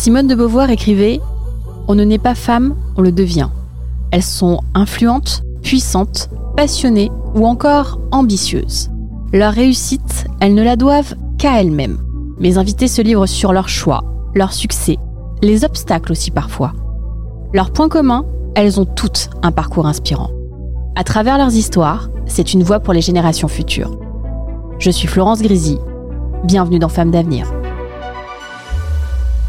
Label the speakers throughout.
Speaker 1: Simone de Beauvoir écrivait On ne naît pas femme, on le devient. Elles sont influentes, puissantes, passionnées ou encore ambitieuses. Leur réussite, elles ne la doivent qu'à elles-mêmes. Mes invités se livrent sur leurs choix, leurs succès, les obstacles aussi parfois. Leur point commun, elles ont toutes un parcours inspirant. À travers leurs histoires, c'est une voix pour les générations futures. Je suis Florence Grisy. Bienvenue dans Femmes d'avenir.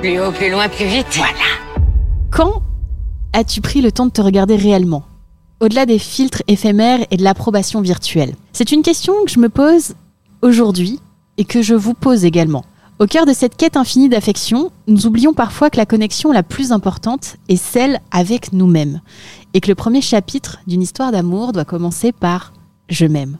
Speaker 2: Plus haut, plus loin, plus vite. Voilà.
Speaker 1: Quand as-tu pris le temps de te regarder réellement Au-delà des filtres éphémères et de l'approbation virtuelle? C'est une question que je me pose aujourd'hui et que je vous pose également. Au cœur de cette quête infinie d'affection, nous oublions parfois que la connexion la plus importante est celle avec nous-mêmes. Et que le premier chapitre d'une histoire d'amour doit commencer par Je m'aime.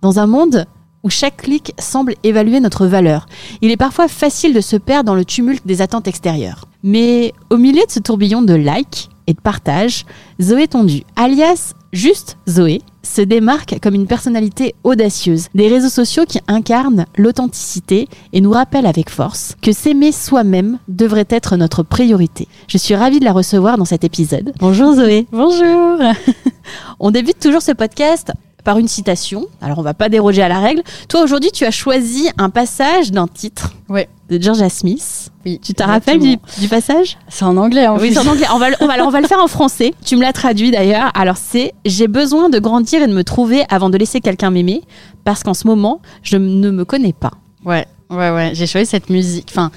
Speaker 1: Dans un monde où chaque clic semble évaluer notre valeur, il est parfois facile de se perdre dans le tumulte des attentes extérieures. Mais au milieu de ce tourbillon de likes et de partages, Zoé Tondu, alias juste Zoé, se démarque comme une personnalité audacieuse des réseaux sociaux qui incarnent l'authenticité et nous rappellent avec force que s'aimer soi-même devrait être notre priorité. Je suis ravie de la recevoir dans cet épisode. Bonjour Zoé. Bonjour. On débute toujours ce podcast par une citation. Alors on va pas déroger à la règle. Toi aujourd'hui tu as choisi un passage d'un titre
Speaker 3: Ouais.
Speaker 1: de Georgia Smith.
Speaker 3: Oui.
Speaker 1: Tu te rappelles du, du passage?
Speaker 3: C'est en anglais en
Speaker 1: oui, c'est en anglais. On va, on va le faire en français. Tu me l'as traduit d'ailleurs. Alors c'est J'ai besoin de grandir et de me trouver avant de laisser quelqu'un m'aimer parce qu'en ce moment, je ne me connais pas.
Speaker 3: Ouais, ouais, ouais. J'ai choisi cette musique. Enfin,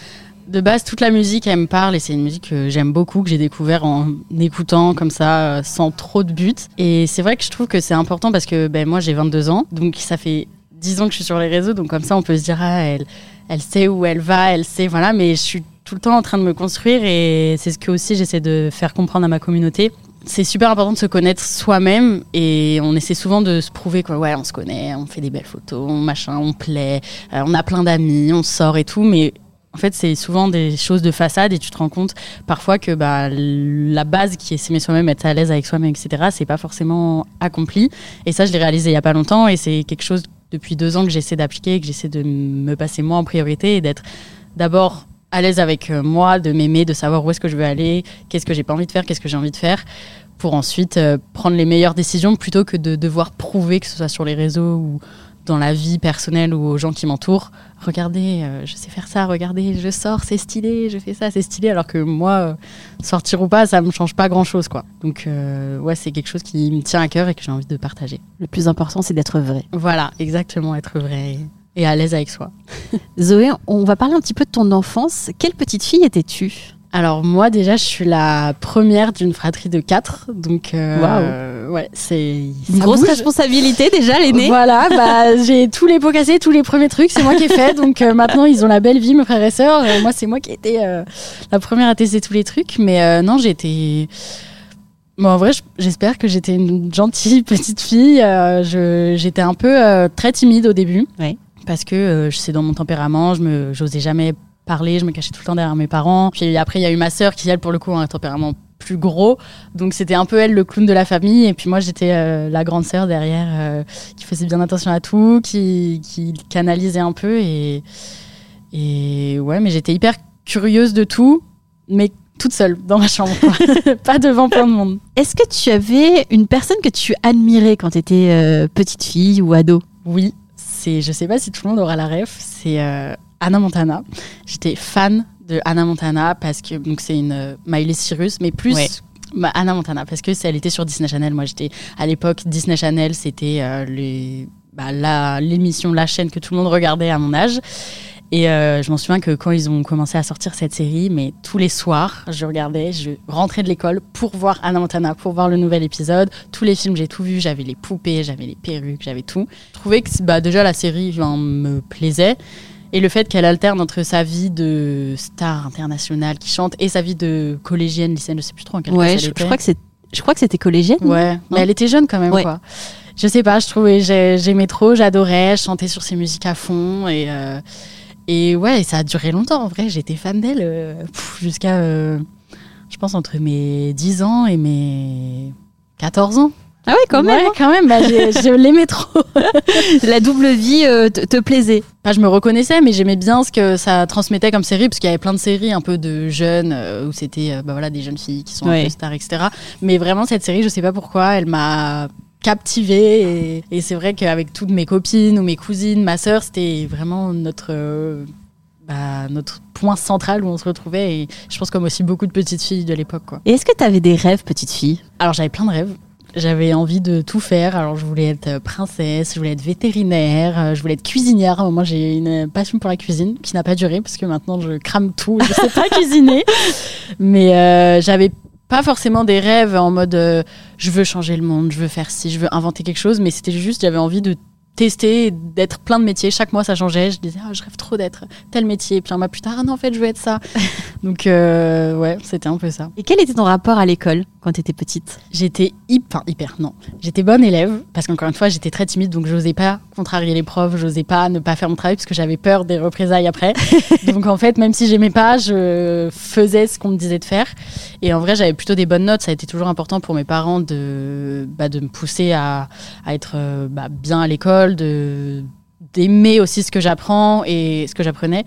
Speaker 3: de base, toute la musique, elle me parle et c'est une musique que j'aime beaucoup, que j'ai découvert en écoutant comme ça, euh, sans trop de but. Et c'est vrai que je trouve que c'est important parce que ben, moi, j'ai 22 ans, donc ça fait 10 ans que je suis sur les réseaux, donc comme ça, on peut se dire, ah, elle, sait où elle va, elle sait, voilà, mais je suis tout le temps en train de me construire et c'est ce que aussi j'essaie de faire comprendre à ma communauté. C'est super important de se connaître soi-même et on essaie souvent de se prouver quoi. Ouais, on se connaît, on fait des belles photos, machin, on plaît, euh, on a plein d'amis, on sort et tout, mais en fait, c'est souvent des choses de façade et tu te rends compte parfois que bah, la base qui est s'aimer soi-même, être à l'aise avec soi-même, etc., c'est pas forcément accompli. Et ça, je l'ai réalisé il y a pas longtemps et c'est quelque chose depuis deux ans que j'essaie d'appliquer, que j'essaie de me passer moi en priorité et d'être d'abord à l'aise avec euh, moi, de m'aimer, de savoir où est-ce que je veux aller, qu'est-ce que j'ai pas envie de faire, qu'est-ce que j'ai envie de faire, pour ensuite euh, prendre les meilleures décisions plutôt que de devoir prouver, que ce soit sur les réseaux ou dans la vie personnelle ou aux gens qui m'entourent. Regardez, euh, je sais faire ça, regardez, je sors, c'est stylé, je fais ça, c'est stylé, alors que moi, euh, sortir ou pas, ça me change pas grand-chose, quoi. Donc, euh, ouais, c'est quelque chose qui me tient à cœur et que j'ai envie de partager.
Speaker 1: Le plus important, c'est d'être vrai.
Speaker 3: Voilà, exactement, être vrai et à l'aise avec soi.
Speaker 1: Zoé, on va parler un petit peu de ton enfance. Quelle petite fille étais-tu?
Speaker 3: Alors moi déjà je suis la première d'une fratrie de quatre, donc euh, ouais c'est
Speaker 1: Une grosse
Speaker 3: bouge.
Speaker 1: responsabilité déjà, l'aînée.
Speaker 3: Voilà, bah, j'ai tous les pots cassés, tous les premiers trucs, c'est moi qui ai fait. Donc euh, maintenant, ils ont la belle vie, mes frères et sœurs. Euh, moi, c'est moi qui ai été euh, la première à tester tous les trucs. Mais euh, non, été. Bon, en vrai, je- j'espère que j'étais une gentille petite fille. J'étais un peu très timide au début.
Speaker 1: Ouais.
Speaker 3: Parce que c'est dans mon tempérament, je me, j'osais jamais parler, je me cachais tout le temps derrière mes parents. Puis après, il y a eu ma sœur qui, elle, pour le coup, a un tempérament plus gros. Donc c'était un peu elle le clown de la famille. Et puis moi, j'étais euh, la grande sœur derrière euh, qui faisait bien attention à tout, qui, qui canalisait un peu. Et, et ouais, mais j'étais hyper curieuse de tout, mais toute seule dans ma chambre, pas devant plein de monde.
Speaker 1: Est-ce que tu avais une personne que tu admirais quand tu étais euh, petite fille ou ado?
Speaker 3: Oui, c'est, je sais pas si tout le monde aura la ref, c'est Anna Montana. J'étais fan de Anna Montana parce que donc c'est une euh, Miley Cyrus, mais plus
Speaker 1: Ouais.
Speaker 3: Anna Montana parce que elle était sur Disney Channel. Moi, j'étais à l'époque Disney Channel, c'était euh, les- bah, la- l'émission, la chaîne que tout le monde regardait à mon âge. Et euh, je m'en souviens que quand ils ont commencé à sortir cette série, mais tous les soirs, je regardais, je rentrais de l'école pour voir Anna Montana, pour voir le nouvel épisode. Tous les films, j'ai tout vu. J'avais les poupées, j'avais les perruques, j'avais tout. Je trouvais que bah, déjà la série me plaisait. Et le fait qu'elle alterne entre sa vie de star internationale qui chante et sa vie de collégienne, lycéenne, je sais plus trop en quelle
Speaker 1: Ouais, je, crois que c'est. Je crois que c'était collégienne.
Speaker 3: Ouais, mais elle était jeune quand même,
Speaker 1: Ouais.
Speaker 3: quoi. Je sais pas, je trouvais, j'ai- j'aimais trop, j'adorais, je chantais sur ses musiques à fond et euh, et ouais, ça a duré longtemps. En vrai, j'étais fan d'elle euh, jusqu'à, euh, je pense entre mes 10 ans et mes 14 ans.
Speaker 1: Ah ouais, quand même.
Speaker 3: Ouais, quand même. Bah, je l'aimais trop.
Speaker 1: La double vie euh, te, plaisait.
Speaker 3: Je me reconnaissais, mais j'aimais bien ce que ça transmettait comme série, parce qu'il y avait plein de séries un peu de jeunes, euh, où c'était euh, bah, voilà, des jeunes filles qui sont un
Speaker 1: Ouais.
Speaker 3: peu stars, etc. Mais vraiment, cette série, je sais pas pourquoi, elle m'a captivée. Et, et c'est vrai qu'avec toutes mes copines ou mes cousines, ma sœur, c'était vraiment notre. bah, notre point central où on se retrouvait et je pense comme aussi beaucoup de petites filles de l'époque quoi.
Speaker 1: Et est-ce que tu avais des rêves, petite fille
Speaker 3: Alors j'avais plein de rêves. J'avais envie de tout faire. Alors je voulais être euh, princesse, je voulais être vétérinaire, euh, je voulais être cuisinière. À un moment j'ai une passion pour la cuisine qui n'a pas duré parce que maintenant je crame tout. Je sais pas cuisiner. Mais euh, j'avais pas forcément des rêves en mode euh, je veux changer le monde, je veux faire ci, je veux inventer quelque chose. Mais c'était juste j'avais envie de tester, d'être plein de métiers. Chaque mois, ça changeait. Je disais, ah, je rêve trop d'être tel métier. Puis un mois plus tard, ah non, en fait, je veux être ça. Donc, euh, ouais, c'était un peu ça.
Speaker 1: Et quel était ton rapport à l'école? Quand tu étais petite
Speaker 3: J'étais hyper, hyper, non. J'étais bonne élève, parce qu'encore une fois, j'étais très timide, donc j'osais pas contrarier les profs, j'osais pas ne pas faire mon travail, parce que j'avais peur des représailles après. donc en fait, même si j'aimais pas, je faisais ce qu'on me disait de faire. Et en vrai, j'avais plutôt des bonnes notes. Ça a été toujours important pour mes parents de, bah, de me pousser à, à être euh, bah, bien à l'école, de d'aimer aussi ce que j'apprends et ce que j'apprenais.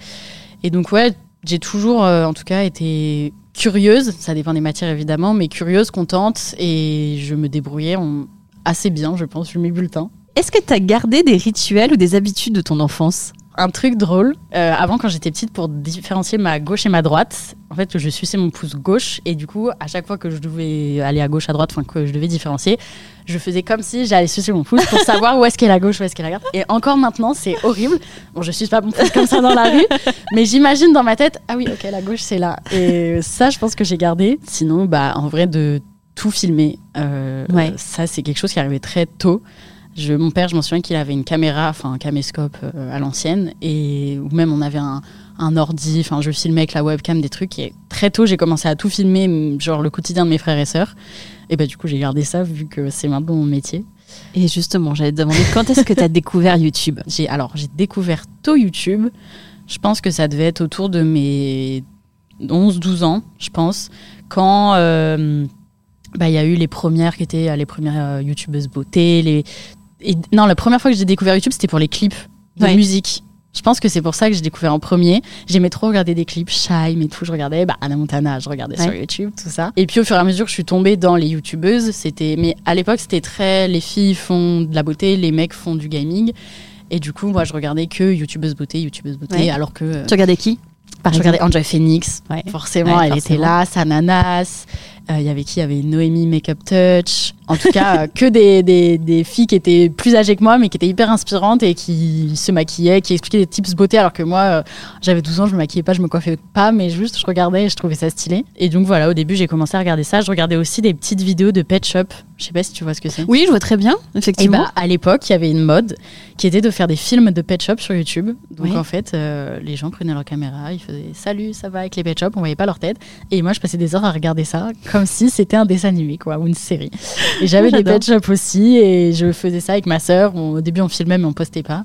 Speaker 3: Et donc ouais, j'ai toujours, euh, en tout cas, été curieuse. Ça dépend des matières évidemment, mais curieuse, contente, et je me débrouillais en- assez bien, je pense, je mes bulletins.
Speaker 1: Est-ce que tu as gardé des rituels ou des habitudes de ton enfance?
Speaker 3: Un truc drôle, euh, avant quand j'étais petite, pour différencier ma gauche et ma droite, en fait, je suçais mon pouce gauche, et du coup, à chaque fois que je devais aller à gauche, à droite, enfin que je devais différencier, je faisais comme si j'allais sucer mon pouce pour savoir où est-ce qu'est la gauche, où est-ce qu'est la droite. Et encore maintenant, c'est horrible. Bon, je suce pas mon pouce comme ça dans la rue, mais j'imagine dans ma tête, ah oui, ok, la gauche, c'est là. Et ça, je pense que j'ai gardé. Sinon, bah, en vrai, de tout filmer, euh,
Speaker 1: Ouais.
Speaker 3: ça, c'est quelque chose qui arrivait très tôt. Je, mon père, je m'en souviens qu'il avait une caméra, enfin un caméscope euh, à l'ancienne, et ou même on avait un, un ordi, enfin je filmais avec la webcam des trucs. Et très tôt, j'ai commencé à tout filmer, genre le quotidien de mes frères et sœurs. Et bah du coup, j'ai gardé ça vu que c'est maintenant mon métier.
Speaker 1: Et justement, j'allais te demander quand est-ce que tu as découvert YouTube?
Speaker 3: J'ai alors j'ai découvert tôt YouTube. Je pense que ça devait être autour de mes 11-12 ans, je pense, quand euh, bah, il y a eu les premières qui étaient euh, les premières youtubeuses beauté. Les... Et, non, la première fois que j'ai découvert YouTube, c'était pour les clips de
Speaker 1: Ouais.
Speaker 3: musique. Je pense que c'est pour ça que j'ai découvert en premier. J'aimais trop regarder des clips, Shime et tout. Je regardais bah, Anna Montana, je regardais sur
Speaker 1: Ouais.
Speaker 3: YouTube, tout ça. Et puis au fur et à mesure que je suis tombée dans les youtubeuses, c'était. Mais à l'époque, c'était très. Les filles font de la beauté, les mecs font du gaming. Et du coup, moi, je regardais que youtubeuse beauté, youtubeuse beauté,
Speaker 1: Ouais.
Speaker 3: alors que. euh,
Speaker 1: Tu regardais qui Par
Speaker 3: je
Speaker 1: exemple
Speaker 3: regardais Enjoy Phoenix,
Speaker 1: Ouais.
Speaker 3: forcément, elle
Speaker 1: forcément.
Speaker 3: était là, Sananas, il y avait qui? Il y avait Noémie Makeup Touch. En tout cas, euh, que des, des, des filles qui étaient plus âgées que moi, mais qui étaient hyper inspirantes et qui se maquillaient, qui expliquaient des tips beauté, alors que moi, euh, j'avais 12 ans, je me maquillais pas, je me coiffais pas, mais juste je regardais et je trouvais ça stylé. Et donc voilà, au début, j'ai commencé à regarder ça. Je regardais aussi des petites vidéos de Pet Shop. Je sais pas si tu vois ce que c'est.
Speaker 1: Oui, je vois très bien,
Speaker 3: Et
Speaker 1: effectivement.
Speaker 3: bah, à l'époque, il y avait une mode qui était de faire des films de pet shop sur YouTube. Donc
Speaker 1: Oui.
Speaker 3: en fait, euh, les gens prenaient leur caméra, ils faisaient salut, ça va avec les pet shops, on voyait pas leur tête. Et moi, je passais des heures à regarder ça comme si c'était un dessin animé, quoi, ou une série. Et j'avais des pet shops aussi, et je faisais ça avec ma sœur. On- Au début, on filmait, mais on postait pas.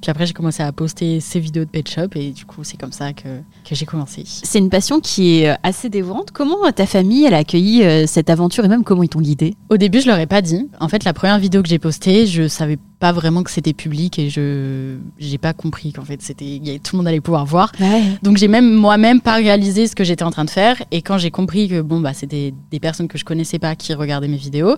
Speaker 3: Puis après, j'ai commencé à poster ces vidéos de Pet Shop et du coup, c'est comme ça que, que j'ai commencé.
Speaker 1: C'est une passion qui est euh, assez dévorante. Comment euh, ta famille elle a accueilli euh, cette aventure et même comment ils t'ont guidé
Speaker 3: Au début, je leur ai pas dit. En fait, la première vidéo que j'ai postée, je savais pas vraiment que c'était public et je j'ai pas compris qu'en fait c'était tout le monde allait pouvoir voir. Donc j'ai même moi-même pas réalisé ce que j'étais en train de faire et quand j'ai compris que bon bah c'était des personnes que je connaissais pas qui regardaient mes vidéos,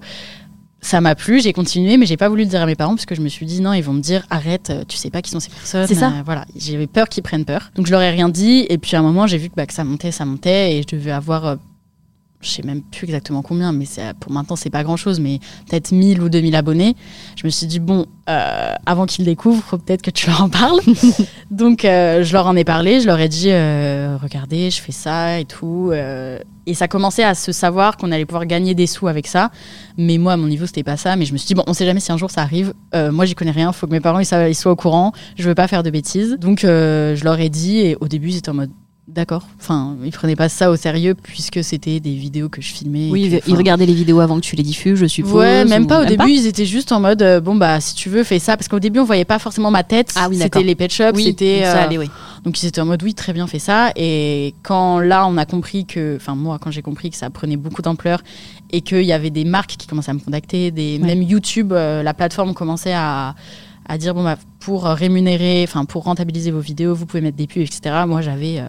Speaker 3: ça m'a plu, j'ai continué mais j'ai pas voulu le dire à mes parents parce que je me suis dit non, ils vont me dire arrête, euh, tu sais pas qui sont ces personnes.
Speaker 1: C'est ça.
Speaker 3: Euh, voilà, j'avais peur qu'ils prennent peur. Donc je leur ai rien dit et puis à un moment, j'ai vu que bah, que ça montait, ça montait et je devais avoir euh, je sais même plus exactement combien, mais pour maintenant, c'est pas grand chose, mais peut-être 1000 ou 2000 abonnés. Je me suis dit, bon, euh, avant qu'ils découvrent, peut-être que tu leur en parles. Donc, euh, je leur en ai parlé, je leur ai dit, euh, regardez, je fais ça et tout. et ça commençait à se savoir qu'on allait pouvoir gagner des sous avec ça. Mais moi, à mon niveau, c'était pas ça. Mais je me suis dit, bon, on sait jamais si un jour ça arrive. Moi, j'y connais rien, faut que mes parents ils, soient au courant. Je veux pas faire de bêtises. Donc, je leur ai dit, et au début, ils étaient en mode, D'accord. Enfin, ils prenaient pas ça au sérieux puisque c'était des vidéos que je filmais.
Speaker 1: Oui,
Speaker 3: que,
Speaker 1: ils regardaient les vidéos avant que tu les diffuses, je suppose.
Speaker 3: Ouais, même pas au début, ils étaient juste en mode euh, bon bah si tu veux fais ça parce qu'au début on voyait pas forcément ma tête,
Speaker 1: Ah oui,
Speaker 3: c'était les pet shops,
Speaker 1: Oui,
Speaker 3: c'était euh,
Speaker 1: allait, oui.
Speaker 3: donc ils étaient en mode oui très bien fais ça et quand là on a compris que enfin moi quand j'ai compris que ça prenait beaucoup d'ampleur et qu'il y avait des marques qui commençaient à me contacter, des
Speaker 1: Ouais.
Speaker 3: même YouTube euh, la plateforme commençait à à dire bon bah pour rémunérer enfin pour rentabiliser vos vidéos, vous pouvez mettre des pubs etc. Moi j'avais euh,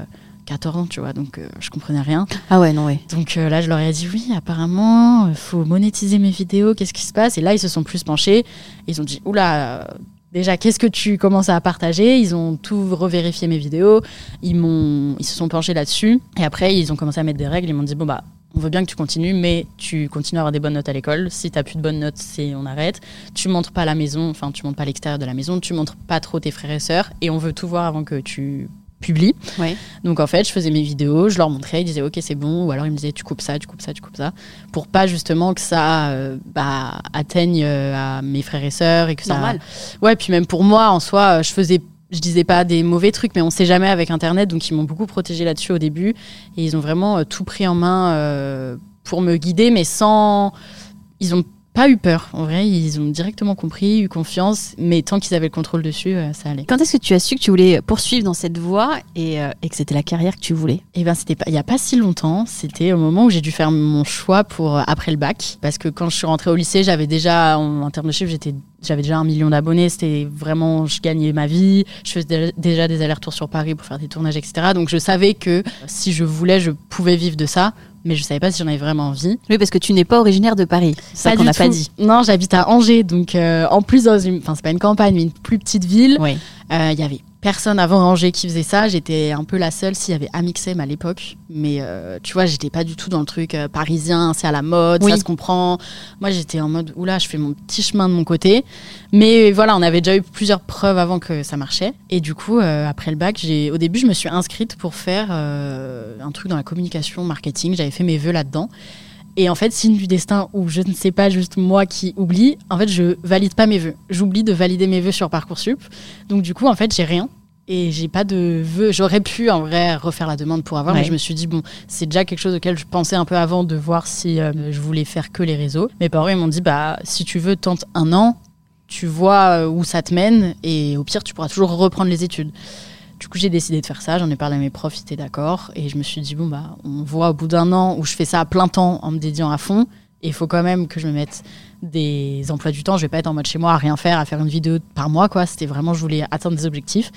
Speaker 3: 14 ans, tu vois, donc euh, je comprenais rien.
Speaker 1: Ah ouais, non, ouais.
Speaker 3: Donc euh, là, je leur ai dit oui, apparemment, il faut monétiser mes vidéos, qu'est-ce qui se passe? Et là, ils se sont plus penchés. Ils ont dit oula, euh, déjà, qu'est-ce que tu commences à partager? Ils ont tout revérifié mes vidéos, ils, m'ont, ils se sont penchés là-dessus. Et après, ils ont commencé à mettre des règles. Ils m'ont dit bon, bah, on veut bien que tu continues, mais tu continues à avoir des bonnes notes à l'école. Si tu n'as plus de bonnes notes, c'est on arrête. Tu montres pas la maison, enfin, tu montres pas l'extérieur de la maison, tu montres pas trop tes frères et sœurs. Et on veut tout voir avant que tu publies.
Speaker 1: Ouais.
Speaker 3: Donc en fait, je faisais mes vidéos, je leur montrais, ils disaient ok c'est bon, ou alors ils me disaient tu coupes ça, tu coupes ça, tu coupes ça, pour pas justement que ça euh, bah, atteigne euh, à mes frères et sœurs et que ça.
Speaker 1: Normal.
Speaker 3: Ouais, puis même pour moi en soi, euh, je faisais, je disais pas des mauvais trucs, mais on sait jamais avec Internet, donc ils m'ont beaucoup protégé là-dessus au début et ils ont vraiment tout pris en main euh, pour me guider, mais sans, ils ont pas eu peur. En vrai, ils ont directement compris, eu confiance, mais tant qu'ils avaient le contrôle dessus, euh, ça allait.
Speaker 1: Quand est-ce que tu as su que tu voulais poursuivre dans cette voie et, euh, et que c'était la carrière que tu voulais?
Speaker 3: Eh ben, c'était pas, il y a pas si longtemps. C'était au moment où j'ai dû faire mon choix pour euh, après le bac, parce que quand je suis rentrée au lycée, j'avais déjà, en, en termes de chiffres, j'étais, j'avais déjà un million d'abonnés. C'était vraiment, je gagnais ma vie. Je faisais dé- déjà des allers-retours sur Paris pour faire des tournages, etc. Donc je savais que si je voulais, je pouvais vivre de ça, mais je savais pas si j'en avais vraiment envie.
Speaker 1: Oui, parce que tu n'es pas originaire de Paris. C'est ça qu'on n'a pas dit.
Speaker 3: Non, j'habite à Angers, donc euh, en plus dans une, enfin c'est pas une campagne, mais une plus petite ville.
Speaker 1: Oui.
Speaker 3: Euh, Il y avait personne avant Angers qui faisait ça. J'étais un peu la seule s'il y avait Amixem à l'époque. Mais euh, tu vois, j'étais pas du tout dans le truc euh, parisien, c'est à la mode,
Speaker 1: Oui.
Speaker 3: ça se comprend. Moi, j'étais en mode, oula, je fais mon petit chemin de mon côté. Mais voilà, on avait déjà eu plusieurs preuves avant que ça marchait. Et du coup, euh, après le bac, j'ai, au début, je me suis inscrite pour faire un truc dans la communication, marketing. J'avais fait mes vœux là-dedans. Et en fait, signe du destin où je ne sais pas juste moi qui oublie, en fait, je valide pas mes vœux. J'oublie de valider mes vœux sur Parcoursup. Donc du coup, en fait, j'ai rien. Et j'ai pas de vœux. J'aurais pu en vrai refaire la demande pour avoir,
Speaker 1: Ouais.
Speaker 3: mais je me suis dit, bon, c'est déjà quelque chose auquel je pensais un peu avant de voir si euh, je voulais faire que les réseaux. Mes parents, ils m'ont dit, bah, si tu veux, tente un an, tu vois euh, où ça te mène, et au pire, tu pourras toujours reprendre les études. Du coup, j'ai décidé de faire ça. J'en ai parlé à mes profs, ils étaient d'accord. Et je me suis dit, bon, bah, on voit au bout d'un an où je fais ça à plein temps en me dédiant à fond. Et il faut quand même que je me mette des emplois du temps. Je vais pas être en mode chez moi à rien faire, à faire une vidéo par mois, quoi. C'était vraiment, je voulais atteindre des objectifs.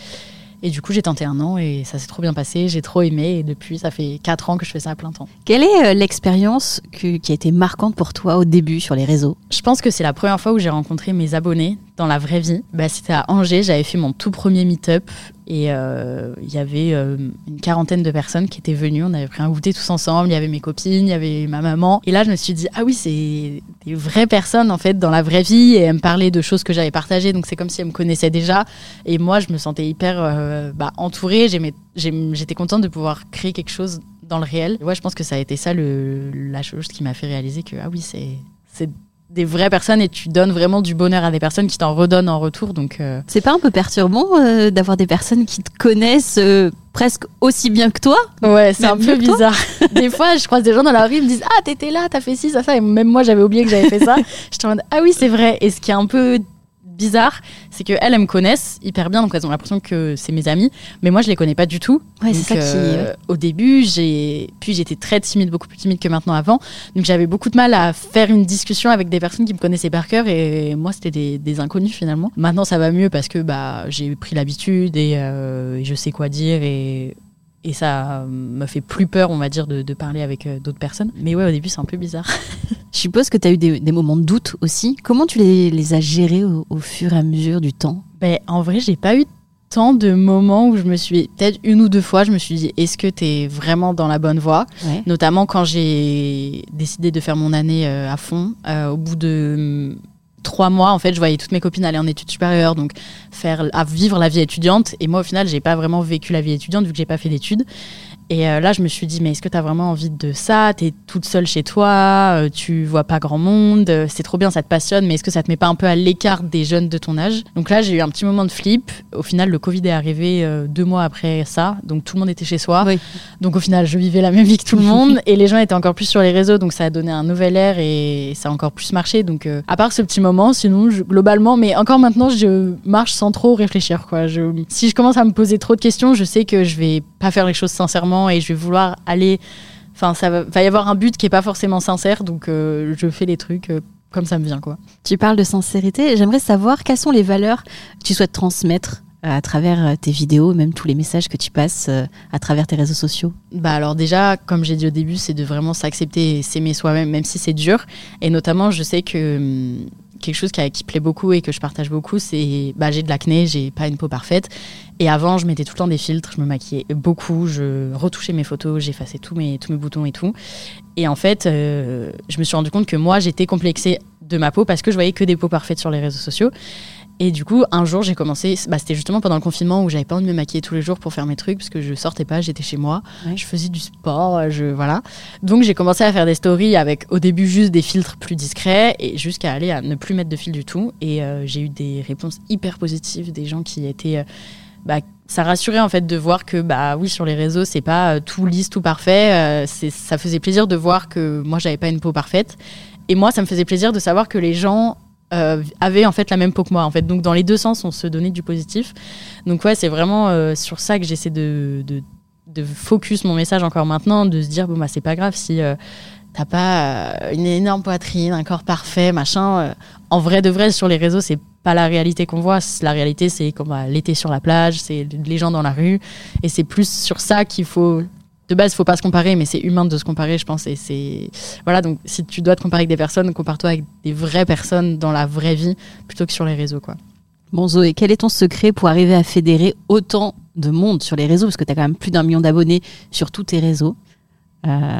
Speaker 3: Et du coup, j'ai tenté un an et ça s'est trop bien passé. J'ai trop aimé. Et depuis, ça fait quatre ans que je fais ça à plein temps.
Speaker 1: Quelle est euh, l'expérience qui a été marquante pour toi au début sur les réseaux?
Speaker 3: Je pense que c'est la première fois où j'ai rencontré mes abonnés dans la vraie vie. Bah, C'était à Angers, j'avais fait mon tout premier meet-up et euh, il y avait euh, une quarantaine de personnes qui étaient venues. On avait pris un goûter tous ensemble, il y avait mes copines, il y avait ma maman. Et là, je me suis dit, ah oui, c'est des vraies personnes en fait dans la vraie vie et elles me parlaient de choses que j'avais partagées. Donc c'est comme si elles me connaissaient déjà. Et moi, je me sentais hyper euh, bah, entourée. J'étais contente de pouvoir créer quelque chose dans le réel. Ouais, je pense que ça a été ça le, la chose qui m'a fait réaliser que, ah oui, c'est des vraies personnes et tu donnes vraiment du bonheur à des personnes qui t'en redonnent en retour. Donc, euh,
Speaker 1: C'est pas un peu perturbant euh, d'avoir des personnes qui te connaissent euh, presque aussi bien que toi?
Speaker 3: Ouais, c'est un peu bizarre. des fois, je croise des gens dans la rue, ils me disent Ah, t'étais là, t'as fait ci, ça, ça. Et même moi, j'avais oublié que j'avais fait ça. J'étais en mode Ah oui, c'est vrai. Et ce qui est un peu bizarre, c'est que elles, elles me connaissent hyper bien, donc elles ont l'impression que c'est mes amis, mais moi je les connais pas du tout.
Speaker 1: Ouais, c'est
Speaker 3: Donc,
Speaker 1: ça qui.
Speaker 3: euh, Au début, j'ai, puis j'étais très timide, beaucoup plus timide que maintenant avant, donc j'avais beaucoup de mal à faire une discussion avec des personnes qui me connaissaient par cœur, et moi c'était des, des inconnus finalement. Maintenant ça va mieux parce que bah j'ai pris l'habitude et, euh, et je sais quoi dire et et ça me fait plus peur, on va dire, de, de parler avec euh, d'autres personnes. Mais ouais, au début, c'est un peu bizarre.
Speaker 1: Je suppose que tu as eu des, des moments de doute aussi. Comment tu les, les as gérés au, au fur et à mesure du temps?
Speaker 3: Ben, en vrai, j'ai pas eu tant de moments où je me suis, peut-être une ou deux fois, je me suis dit, est-ce que t'es vraiment dans la bonne voie?
Speaker 1: Ouais.
Speaker 3: Notamment quand j'ai décidé de faire mon année euh, à fond. Euh, au bout de trois mois, en fait, je voyais toutes mes copines aller en études supérieures, donc faire, à vivre la vie étudiante. Et moi, au final, j'ai pas vraiment vécu la vie étudiante vu que j'ai pas fait d'études. Et euh, là, je me suis dit, mais est-ce que tu as vraiment envie de ça? T'es toute seule chez toi, euh, tu vois pas grand monde, euh, c'est trop bien, ça te passionne, mais est-ce que ça te met pas un peu à l'écart des jeunes de ton âge? Donc là, j'ai eu un petit moment de flip. Au final, le Covid est arrivé deux mois après ça, donc tout le monde était chez soi.
Speaker 1: Oui.
Speaker 3: Donc au final, je vivais la même vie que tout le monde et les gens étaient encore plus sur les réseaux, donc ça a donné un nouvel air et ça a encore plus marché. Donc à part ce petit moment, sinon je- globalement, mais encore maintenant, je marche sans trop réfléchir. Quoi. Je, si je commence à me poser trop de questions, je sais que je vais pas faire les choses sincèrement et je vais vouloir aller. Enfin, ça va, va y avoir un but qui est pas forcément sincère, donc euh, je fais les trucs euh, comme ça me vient, quoi.
Speaker 1: Tu parles de sincérité. J'aimerais savoir quelles sont les valeurs que tu souhaites transmettre à travers euh, tes vidéos, même tous les messages que tu passes euh, à travers tes réseaux sociaux.
Speaker 3: Bah alors déjà, comme j'ai dit au début, c'est de vraiment s'accepter et s'aimer soi-même, même si c'est dur. Et notamment, je sais que hum, quelque chose qui, plaît beaucoup et que je partage beaucoup, c'est bah, j'ai de l'acné, j'ai pas une peau parfaite. Et avant, je mettais tout le temps des filtres, je me maquillais beaucoup, je retouchais mes photos, j'effaçais tous mes, tous mes boutons et tout. Et en fait, euh, je me suis rendu compte que moi, j'étais complexée de ma peau parce que je voyais que des peaux parfaites sur les réseaux sociaux. Et du coup, un jour, j'ai commencé. Bah, c'était justement pendant le confinement où j'avais pas envie de me maquiller tous les jours pour faire mes trucs parce que je sortais pas, j'étais chez moi,
Speaker 1: Ouais.
Speaker 3: je faisais du sport, je voilà. Donc j'ai commencé à faire des stories avec au début juste des filtres plus discrets et jusqu'à aller à ne plus mettre de fil du tout. Et euh, j'ai eu des réponses hyper positives, des gens qui étaient euh, bah, ça rassurait en fait de voir que bah oui sur les réseaux c'est pas euh, tout lisse tout parfait euh, c'est ça faisait plaisir de voir que moi j'avais pas une peau parfaite et moi ça me faisait plaisir de savoir que les gens euh, avaient en fait la même peau que moi en fait donc dans les deux sens on se donnait du positif donc ouais c'est vraiment euh, sur ça que j'essaie de, de de focus mon message encore maintenant de se dire bon bah c'est pas grave si euh, t'as pas euh, une énorme poitrine un corps parfait machin en vrai de vrai sur les réseaux c'est pas la réalité qu'on voit. La réalité, c'est l'été sur la plage, c'est les gens dans la rue. Et c'est plus sur ça qu'il faut. De base, il faut pas se comparer, mais c'est humain de se comparer, je pense. Et c'est. Voilà, donc si tu dois te comparer avec des personnes, compare-toi avec des vraies personnes dans la vraie vie plutôt que sur les réseaux, quoi.
Speaker 1: Bon Zoé, quel est ton secret pour arriver à fédérer autant de monde sur les réseaux? Parce que tu as quand même plus d'un million d'abonnés sur tous tes réseaux. Euh,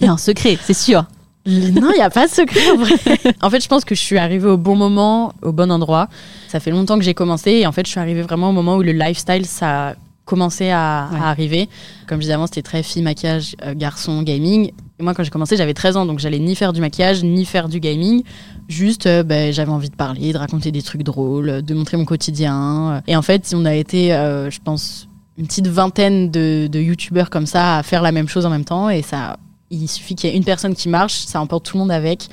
Speaker 1: Il y a un secret, c'est sûr.
Speaker 3: Non, il n'y a pas de secret en vrai. en fait, je pense que je suis arrivée au bon moment, au bon endroit. Ça fait longtemps que j'ai commencé et en fait, je suis arrivée vraiment au moment où le lifestyle, ça a commencé à,
Speaker 1: Ouais.
Speaker 3: à arriver. Comme je disais avant, c'était très fille, maquillage, euh, garçon, gaming. Et moi, quand j'ai commencé, j'avais 13 ans, donc j'allais ni faire du maquillage, ni faire du gaming. Juste, euh, ben, j'avais envie de parler, de raconter des trucs drôles, de montrer mon quotidien. Et en fait, on a été, euh, je pense, une petite vingtaine de, de youtubeurs comme ça à faire la même chose en même temps. Et ça, il suffit qu'il y ait une personne qui marche, ça emporte tout le monde avec.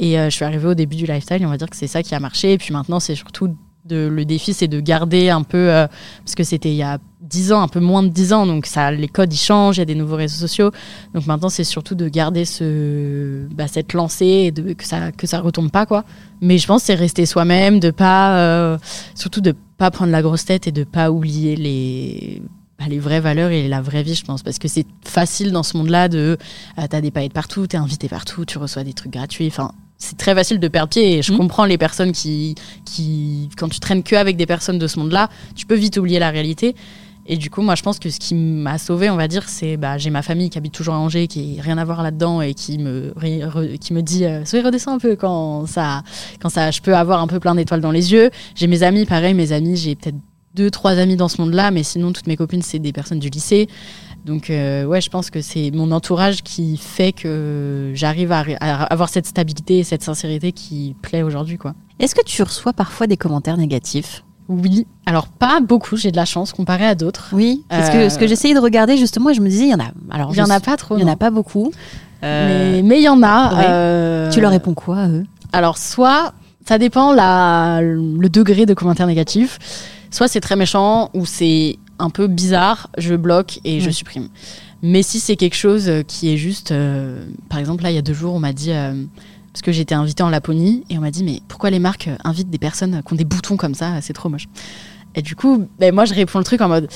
Speaker 3: Et je suis arrivée au début du lifestyle, et on va dire que c'est ça qui a marché. Et puis maintenant, c'est surtout de, le défi, c'est de garder un peu, euh, parce que c'était il y a 10 ans, un peu moins de 10 ans, donc ça, les codes ils changent, il y a des nouveaux réseaux sociaux. Donc maintenant, c'est surtout de garder ce, bah, cette lancée et que ça que ça retombe pas quoi. Mais je pense c'est rester soi-même, de pas, euh, surtout de pas prendre la grosse tête et de pas oublier les bah, les vraies valeurs et la vraie vie, je pense, parce que c'est facile dans ce monde-là de, euh, t'as des paillettes partout, t'es invité partout, tu reçois des trucs gratuits, enfin, c'est très facile de perdre pied et je
Speaker 1: Mhm.
Speaker 3: comprends les personnes qui, qui, quand tu traînes que avec des personnes de ce monde-là, tu peux vite oublier la réalité. Et du coup, moi, je pense que ce qui m'a sauvé, on va dire, c'est bah, j'ai ma famille qui habite toujours à Angers, qui n'a rien à voir là-dedans et qui me, re- qui me dit euh, Soyez, redescends un peu quand ça, quand ça, je peux avoir un peu plein d'étoiles dans les yeux. J'ai mes amis, pareil, mes amis, j'ai peut-être deux, trois amis dans ce monde-là, mais sinon, toutes mes copines, c'est des personnes du lycée. Donc, euh, ouais, je pense que c'est mon entourage qui fait que j'arrive à, à avoir cette stabilité et cette sincérité qui plaît aujourd'hui, quoi.
Speaker 1: Est-ce que tu reçois parfois des commentaires négatifs?
Speaker 3: Oui. Alors, pas beaucoup, j'ai de la chance comparé à d'autres.
Speaker 1: Oui. Parce que
Speaker 3: Euh,
Speaker 1: ce que j'essayais de regarder justement, et je me disais, il y en a. Alors,
Speaker 3: Il y en a pas trop.
Speaker 1: Il y en a pas beaucoup. Euh,
Speaker 3: Mais il y en a.
Speaker 1: ouais.
Speaker 3: euh,
Speaker 1: Tu leur réponds quoi à eux?
Speaker 3: Alors, soit ça dépend la, le degré de commentaires négatifs. Soit c'est très méchant ou c'est un peu bizarre, je bloque et je supprime. Mais si c'est quelque chose qui est juste, euh, par exemple là il y a deux jours on m'a dit euh, parce que j'étais invitée en Laponie et on m'a dit mais pourquoi les marques invitent des personnes qui ont des boutons comme ça, c'est trop moche. Et du coup, ben, moi je réponds le truc en mode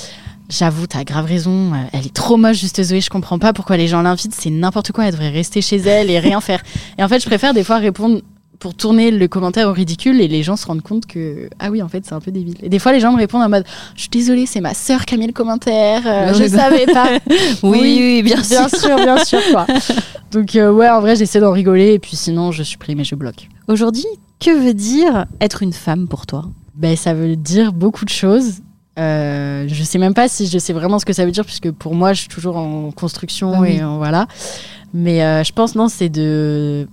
Speaker 3: J'avoue, t'as grave raison. Elle est trop moche, juste Zoé. Je comprends pas pourquoi les gens l'invitent. C'est n'importe quoi. Elle devrait rester chez elle et rien faire. Et en fait, je préfère des fois répondre pour tourner le commentaire au ridicule et les gens se rendent compte que ah oui en fait c'est un peu débile. Et des fois les gens me répondent en mode je suis désolée c'est ma sœur qui a mis le commentaire euh, je savais pas.
Speaker 1: Oui, oui, bien,
Speaker 3: bien sûr. bien sûr quoi. Donc euh, ouais en vrai j'essaie d'en rigoler et puis sinon je supprime et je bloque.
Speaker 1: Aujourd'hui que veut dire être une femme pour toi?
Speaker 3: Ben ça veut dire beaucoup de choses. Euh, je sais même pas si je sais vraiment ce que ça veut dire puisque pour moi je suis toujours en construction ah et voilà. Mais euh, je pense non c'est de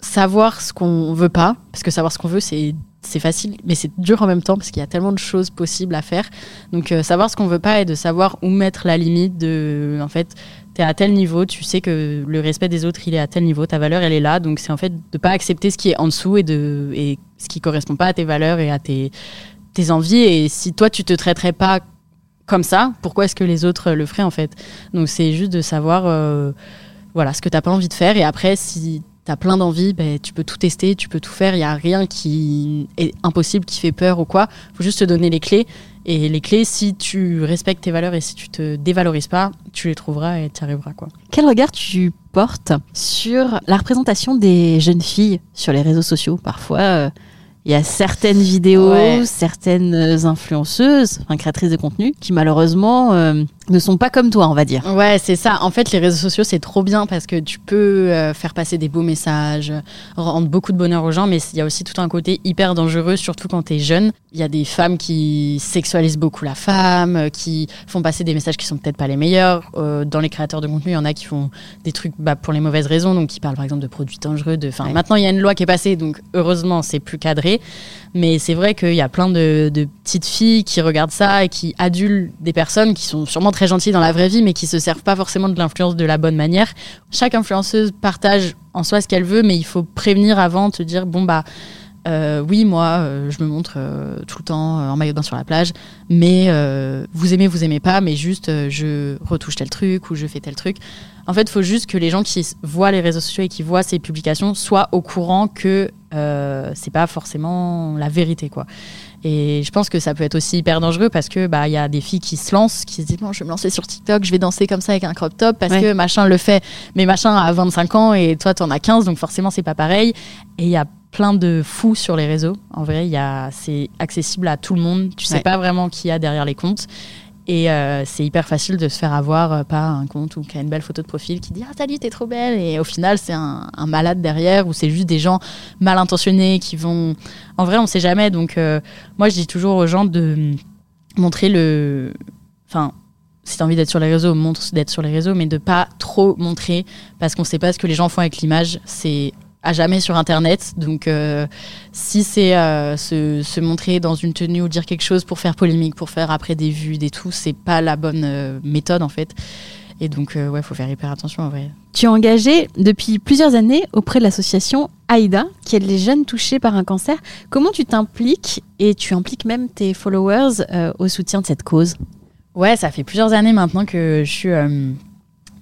Speaker 3: savoir ce qu'on veut pas, parce que savoir ce qu'on veut, c'est facile, mais c'est dur en même temps parce qu'il y a tellement de choses possibles à faire. Donc euh, savoir ce qu'on veut pas et de savoir où mettre la limite de, en fait, tu es à tel niveau, tu sais que le respect des autres, il est à tel niveau, ta valeur, elle est là. Donc c'est en fait de pas accepter ce qui est en dessous et de et ce qui correspond pas à tes valeurs et à tes tes envies. Et si toi tu te traiterais pas comme ça, pourquoi est-ce que les autres le feraient en fait? Donc c'est juste de savoir, euh, voilà, ce que t'as pas envie de faire. Et après, si tu as plein d'envie, ben, tu peux tout tester, tu peux tout faire. Il n'y a rien qui est impossible, qui fait peur ou quoi. Il faut juste te donner les clés. Et les clés, si tu respectes tes valeurs et si tu te dévalorises pas, tu les trouveras et tu arriveras. Quoi.
Speaker 1: Quel regard tu portes sur la représentation des jeunes filles sur les réseaux sociaux? Parfois, euh, il y a certaines vidéos, certaines influenceuses, enfin créatrices de contenu, qui malheureusement euh, ne sont pas comme toi, on va dire.
Speaker 3: Ouais, c'est ça. En fait, les réseaux sociaux, c'est trop bien parce que tu peux euh, faire passer des beaux messages, rendre beaucoup de bonheur aux gens, mais il y a aussi tout un côté hyper dangereux, surtout quand tu es jeune. Il y a des femmes qui sexualisent beaucoup la femme, euh, qui font passer des messages qui sont peut-être pas les meilleurs. Euh, dans les créateurs de contenu, il y en a qui font des trucs bah, pour les mauvaises raisons, donc qui parlent par exemple de produits dangereux. De... Enfin, Maintenant, il y a une loi qui est passée, donc heureusement, c'est plus cadré. Mais c'est vrai qu'il y a plein de, petites filles qui regardent ça et qui adulent des personnes qui sont sûrement très gentilles dans la vraie vie, mais qui se servent pas forcément de l'influence de la bonne manière. Chaque influenceuse partage en soi ce qu'elle veut, mais il faut prévenir avant, te dire bon bah euh, oui, moi, euh, je me montre euh, tout le temps en maillot de bain sur la plage, mais vous aimez, vous aimez pas, mais juste je retouche tel truc ou je fais tel truc. En fait, il faut juste que les gens qui voient les réseaux sociaux et qui voient ces publications soient au courant que c'est pas forcément la vérité, quoi. Et je pense que ça peut être aussi hyper dangereux parce que bah il y a des filles qui se lancent, qui se disent bon je vais me lancer sur TikTok, je vais danser comme ça avec un crop top parce que machin le fait, mais machin a 25 ans et toi tu en as 15 donc forcément c'est pas pareil. Et il y a plein de fous sur les réseaux. En vrai, il y a c'est accessible à tout le monde. Tu sais pas vraiment qui y a derrière les comptes. Et euh, c'est hyper facile de se faire avoir euh, par un compte ou qui a une belle photo de profil qui dit Ah, salut, t'es trop belle. Et au final, c'est un, malade derrière ou c'est juste des gens mal intentionnés qui vont. En vrai, on sait jamais. Donc, euh, moi, je dis toujours aux gens de montrer le. Enfin, si t'as envie d'être sur les réseaux, montre d'être sur les réseaux, mais de pas trop montrer parce qu'on sait pas ce que les gens font avec l'image. C'est à jamais sur Internet. Donc, euh, si c'est euh, se, montrer dans une tenue ou dire quelque chose pour faire polémique, pour faire après des vues, des tout, c'est pas la bonne euh, méthode en fait. Et donc, ouais, faut faire hyper attention en vrai.
Speaker 1: Tu es engagé depuis plusieurs années auprès de l'association AIDA, qui aide les jeunes touchés par un cancer. Comment tu t'impliques et tu impliques même tes followers au soutien de cette cause?
Speaker 3: Ouais, ça fait plusieurs années maintenant que je suis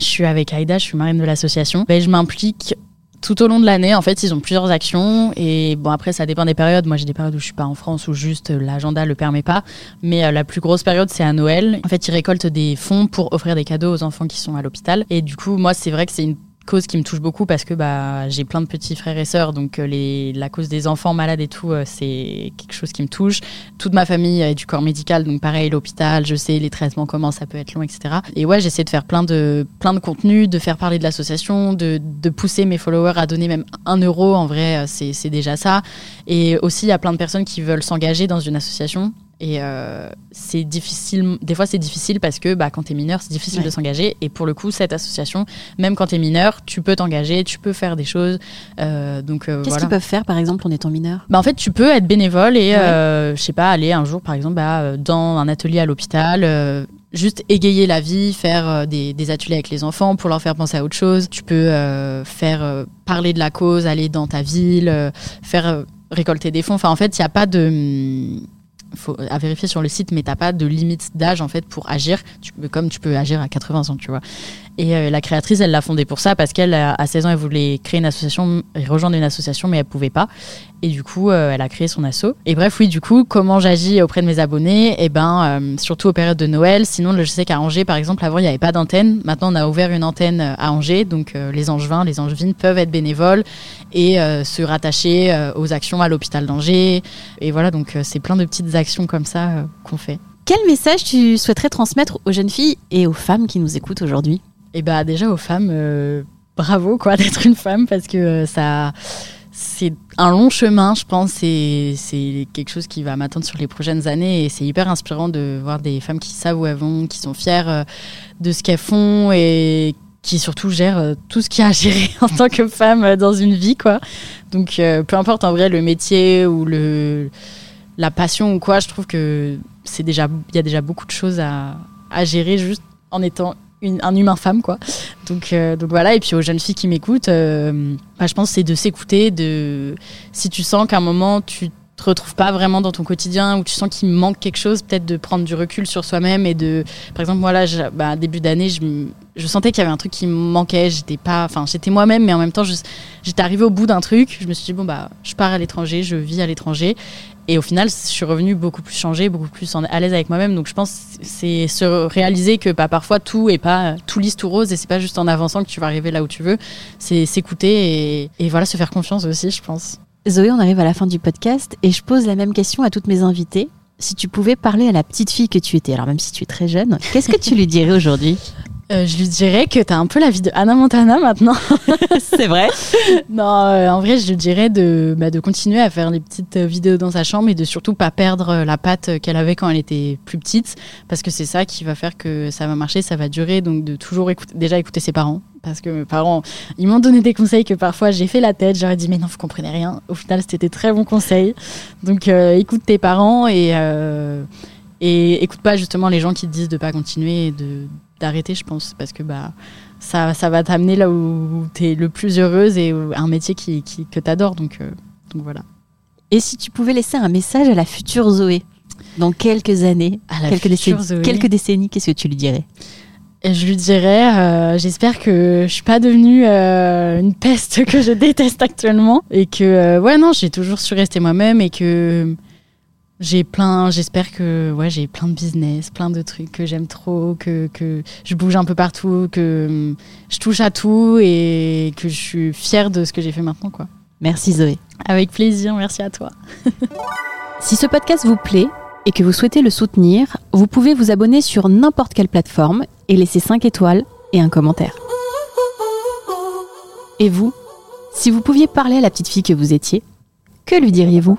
Speaker 3: je suis avec Aïda, je suis marraine de l'association. Ben, je m'implique tout au long de l'année, en fait, ils ont plusieurs actions. Et bon, après, ça dépend des périodes. Moi, j'ai des périodes où je suis pas en France, où juste euh, l'agenda le permet pas. Mais euh, la plus grosse période, c'est à Noël. En fait, ils récoltent des fonds pour offrir des cadeaux aux enfants qui sont à l'hôpital. Et du coup, moi, c'est vrai que c'est une cause qui me touche beaucoup parce que bah, j'ai plein de petits frères et sœurs, donc euh, les, la cause des enfants malades et tout, euh, c'est quelque chose qui me touche. Toute ma famille est du corps médical, donc pareil, l'hôpital, je sais les traitements, comment ça peut être long, etc. Et ouais, j'essaie de faire plein de, plein de de faire parler de l'association, de, de pousser mes followers à donner même un euro, en vrai, euh, c'est déjà ça. Et aussi, il y a plein de personnes qui veulent s'engager dans une association et euh, c'est difficile, des fois c'est difficile parce que bah, quand tu es mineur, c'est difficile de s'engager. Et pour le coup, cette association, même quand tu es mineur, tu peux t'engager, tu peux faire des choses. Euh, donc
Speaker 1: euh, Qu'est-ce qu'ils peuvent faire par exemple en étant mineur?
Speaker 3: Bah, En fait, tu peux être bénévole et, je sais pas, aller un jour par exemple bah, dans un atelier à l'hôpital juste égayer la vie, faire des, des, ateliers avec les enfants pour leur faire penser à autre chose. Tu peux faire parler de la cause, aller dans ta ville, faire récolter des fonds. Enfin, en fait, il n'y a pas de à vérifier sur le site, mais t'as pas de limite d'âge en fait pour agir, comme tu peux agir à 80 ans, tu vois. Et euh, la créatrice, elle l'a fondée pour ça parce qu'elle, à 16 ans, elle voulait créer une association, rejoindre une association, mais elle pouvait pas. Et du coup, euh, elle a créé son asso. Et bref, oui, du coup, comment j'agis auprès de mes abonnés? Eh ben, euh, surtout aux périodes de Noël. Sinon, je sais qu'à Angers, par exemple, avant, il n'y avait pas d'antenne. Maintenant, on a ouvert une antenne à Angers. Donc, les angevins, les angevines peuvent être bénévoles et se rattacher aux actions à l'hôpital d'Angers. Et voilà, donc, c'est plein de petites actions comme ça qu'on fait.
Speaker 1: Quel message tu souhaiterais transmettre aux jeunes filles et aux femmes qui nous écoutent aujourd'hui?
Speaker 3: Et bah déjà aux femmes, euh, bravo quoi d'être une femme parce que euh, ça c'est un long chemin, je pense. C'est, c'est quelque chose qui va m'attendre sur les prochaines années. Et c'est hyper inspirant de voir des femmes qui savent où elles vont, qui sont fières euh, de ce qu'elles font et qui surtout gèrent tout ce qu'il y a à gérer en tant que femme dans une vie. quoi. Donc peu importe en vrai le métier ou le, la passion ou quoi, je trouve que c'est déjà, il y a déjà beaucoup de choses à, à gérer juste en étant un humain femme quoi. Donc euh, donc voilà et puis aux jeunes filles qui m'écoutent, euh, bah, je pense c'est de s'écouter, de si tu sens qu'à un moment tu te retrouves pas vraiment dans ton quotidien ou tu sens qu'il manque quelque chose, peut-être de prendre du recul sur soi-même et de par exemple moi là bah, début d'année je, je sentais qu'il y avait un truc qui me manquait, j'étais pas enfin j'étais moi-même mais en même temps j'étais arrivée au bout d'un truc, je me suis dit bon bah je pars à l'étranger, je vis à l'étranger et au final, je suis revenue beaucoup plus changée, beaucoup plus à l'aise avec moi-même. Donc je pense c'est se réaliser que bah, parfois tout est pas tout lisse, tout rose, et c'est pas juste en avançant que tu vas arriver là où tu veux. C'est s'écouter et, voilà, se faire confiance aussi, je pense.
Speaker 1: Zoé, on arrive à la fin du podcast et je pose la même question à toutes mes invitées. Si tu pouvais parler à la petite fille que tu étais, alors même si tu es très jeune, qu'est-ce que tu lui dirais aujourd'hui?
Speaker 3: Euh, je lui dirais que tu as un peu la vie de Anna Montana maintenant.
Speaker 1: c'est vrai
Speaker 3: Non, euh, en vrai, je lui dirais de, bah, de continuer à faire les petites euh, vidéos dans sa chambre et de surtout pas perdre la patte qu'elle avait quand elle était plus petite, parce que c'est ça qui va faire que ça va marcher, ça va durer. Donc de toujours écouter, déjà écouter ses parents, parce que mes parents, ils m'ont donné des conseils que parfois j'ai fait la tête, j'aurais dit mais non, vous comprenez rien. Au final, c'était très bons conseils. Donc écoute tes parents et et écoute pas justement les gens qui te disent de pas continuer et de d'arrêter, je pense, parce que bah, ça, ça va t'amener là où tu es le plus heureuse et un métier qui, qui que tu adores. Donc, euh, donc voilà.
Speaker 1: Et si tu pouvais laisser un message à la future Zoé, dans quelques années, quelques, décennies, quelques décennies, qu'est-ce que tu lui dirais?
Speaker 3: Je lui dirais, euh, j'espère que je suis pas devenue euh, une peste que je déteste actuellement et que ouais non, j'ai toujours su rester moi-même et que j'ai plein, j'espère que ouais, j'ai plein de business, plein de trucs que j'aime trop, que, que je bouge un peu partout, que hum, je touche à tout et que je suis fière de ce que j'ai fait maintenant quoi.
Speaker 1: Merci Zoé.
Speaker 3: Avec plaisir, merci à toi.
Speaker 1: si ce podcast vous plaît et que vous souhaitez le soutenir, vous pouvez vous abonner sur n'importe quelle plateforme et laisser 5 étoiles et un commentaire. Et vous, si vous pouviez parler à la petite fille que vous étiez, que lui diriez-vous?